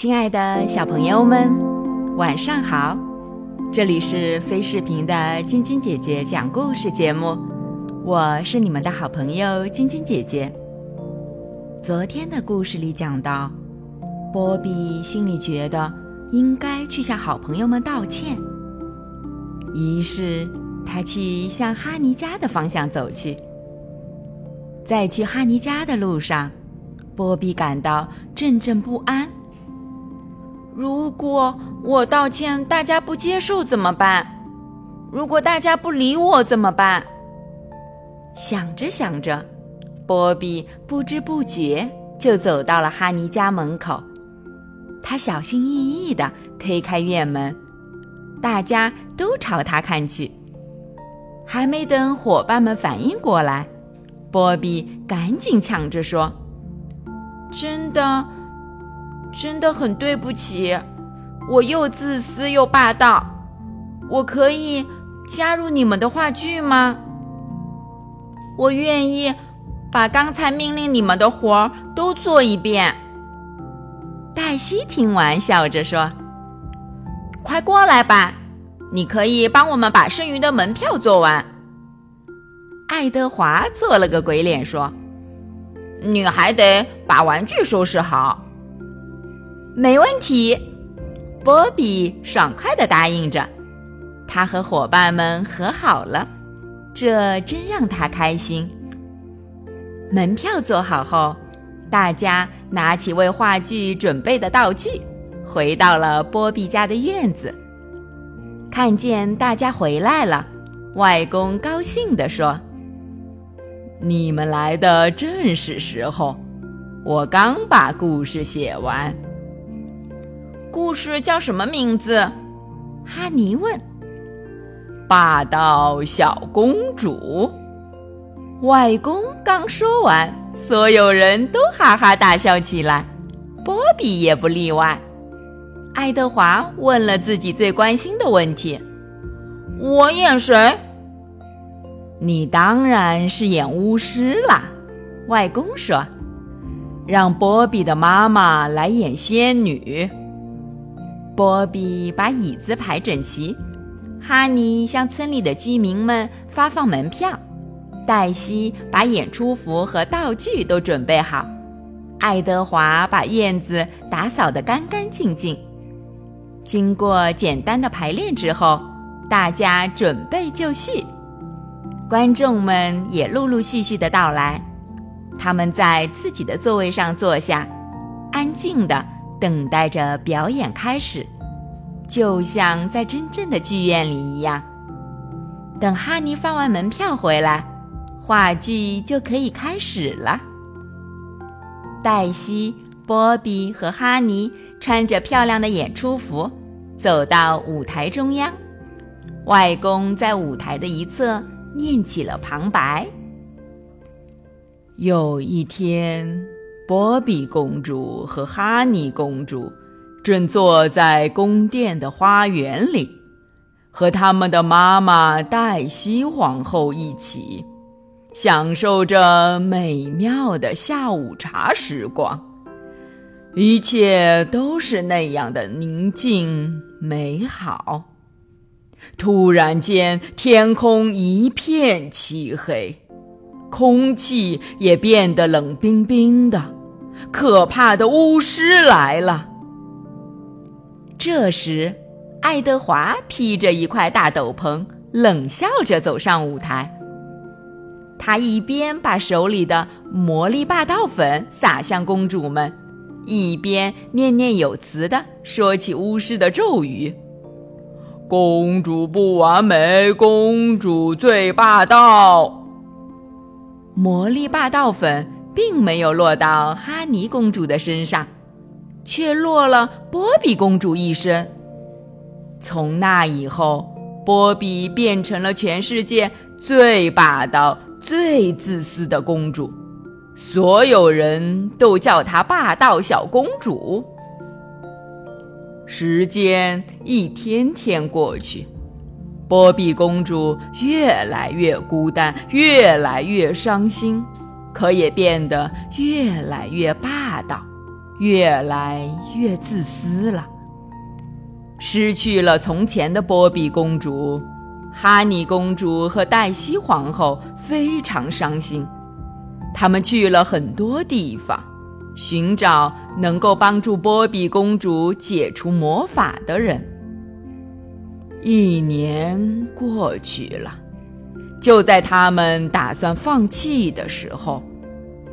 亲爱的小朋友们，晚上好！这里是飞视频的晶晶姐姐讲故事节目，我是你们的好朋友晶晶姐姐。昨天的故事里讲到，波比心里觉得应该去向好朋友们道歉，于是他去向哈尼家的方向走去。在去哈尼家的路上，波比感到阵阵不安。如果我道歉，大家不接受怎么办？如果大家不理我怎么办？想着想着，波比不知不觉就走到了哈尼家门口。他小心翼翼地推开院门，大家都朝他看去。还没等伙伴们反应过来，波比赶紧抢着说：“真的。”真的很对不起，我又自私又霸道。我可以加入你们的话剧吗？我愿意把刚才命令你们的活儿都做一遍。黛西听完，笑着说：“快过来吧，你可以帮我们把剩余的门票做完。”爱德华做了个鬼脸，说：“你还得把玩具收拾好。”没问题，波比爽快的答应着。他和伙伴们和好了，这真让他开心。门票做好后，大家拿起为话剧准备的道具，回到了波比家的院子。看见大家回来了，外公高兴地说：“你们来的正是时候，我刚把故事写完。”故事叫什么名字？哈尼问。霸道小公主。外公刚说完，所有人都哈哈大笑起来，波比也不例外。爱德华问了自己最关心的问题：“我演谁？”你当然是演巫师啦。外公说：“让波比的妈妈来演仙女。”波比把椅子排整齐，哈尼向村里的居民们发放门票，黛西把演出服和道具都准备好，爱德华把院子打扫得干干净净。经过简单的排练之后，大家准备就绪，观众们也陆陆续续的到来，他们在自己的座位上坐下，安静的。等待着表演开始，就像在真正的剧院里一样。等哈尼放完门票回来，话剧就可以开始了。黛西、波比和哈尼穿着漂亮的演出服，走到舞台中央。外公在舞台的一侧念起了旁白：“有一天。”波比公主和哈尼公主正坐在宫殿的花园里，和他们的妈妈黛西皇后一起，享受着美妙的下午茶时光。一切都是那样的宁静美好。突然间，天空一片漆黑，空气也变得冷冰冰的。可怕的巫师来了。这时，爱德华披着一块大斗篷，冷笑着走上舞台。他一边把手里的魔力霸道粉撒向公主们，一边念念有词的说起巫师的咒语：“公主不完美，公主最霸道。”魔力霸道粉。并没有落到哈尼公主的身上，却落了波比公主一身。从那以后，波比变成了全世界最霸道、最自私的公主，所有人都叫她霸道小公主。时间一天天过去，波比公主越来越孤单，越来越伤心。可也变得越来越霸道，越来越自私了。失去了从前的波比公主，哈尼公主和黛西皇后非常伤心。他们去了很多地方，寻找能够帮助波比公主解除魔法的人。一年过去了，就在他们打算放弃的时候，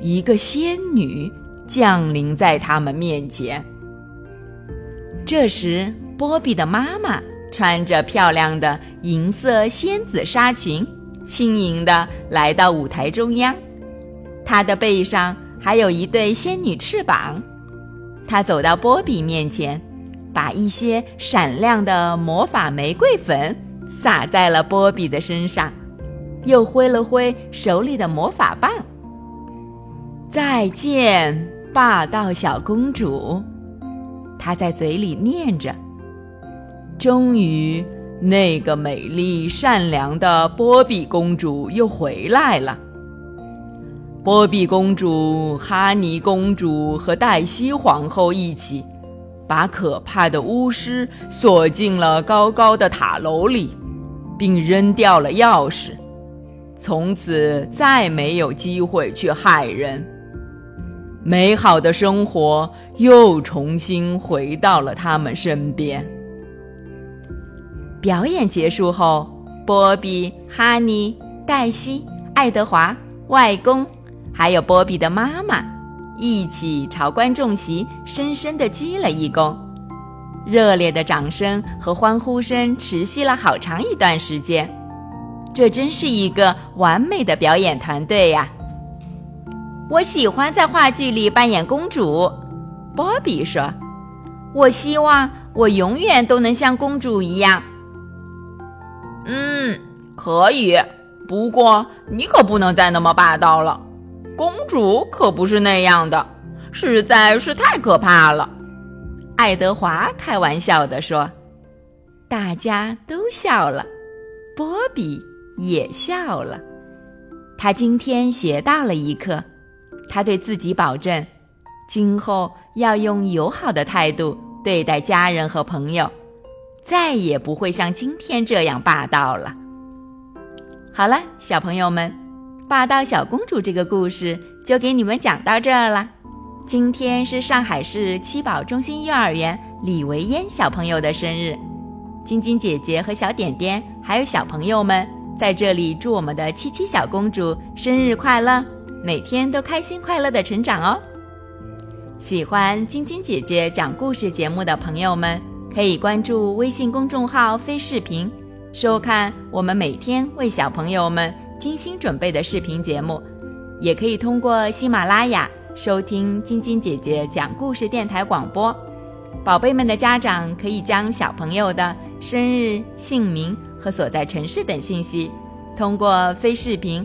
一个仙女降临在他们面前。这时，波比的妈妈穿着漂亮的银色仙子纱裙，轻盈地来到舞台中央。她的背上还有一对仙女翅膀。她走到波比面前，把一些闪亮的魔法玫瑰粉撒在了波比的身上，又挥了挥手里的魔法棒。再见，霸道小公主。她在嘴里念着。终于，那个美丽善良的波比公主又回来了。波比公主、哈尼公主和黛西皇后一起，把可怕的巫师锁进了高高的塔楼里，并扔掉了钥匙，从此再没有机会去害人。美好的生活又重新回到了他们身边。表演结束后，波比、哈尼、黛西、爱德华、外公，还有波比的妈妈，一起朝观众席深深地鞠了一躬。热烈的掌声和欢呼声持续了好长一段时间。这真是一个完美的表演团队呀！我喜欢在话剧里扮演公主，波比说：“我希望我永远都能像公主一样。”嗯，可以，不过你可不能再那么霸道了。公主可不是那样的，实在是太可怕了。爱德华开玩笑地说。大家都笑了，波比也笑了。他今天学到了一课，他对自己保证，今后要用友好的态度对待家人和朋友。再也不会像今天这样霸道了。好了，小朋友们，霸道小公主这个故事就给你们讲到这儿了。今天是上海市七宝中心幼儿园李维嫣小朋友的生日，晶晶姐姐和小点点还有小朋友们在这里祝我们的七七小公主生日快乐，每天都开心快乐的成长哦。喜欢晶晶姐姐讲故事节目的朋友们。可以关注微信公众号“飞视频”，收看我们每天为小朋友们精心准备的视频节目。也可以通过喜马拉雅收听晶晶姐姐讲故事电台广播。宝贝们的家长可以将小朋友的生日、姓名和所在城市等信息，通过飞视频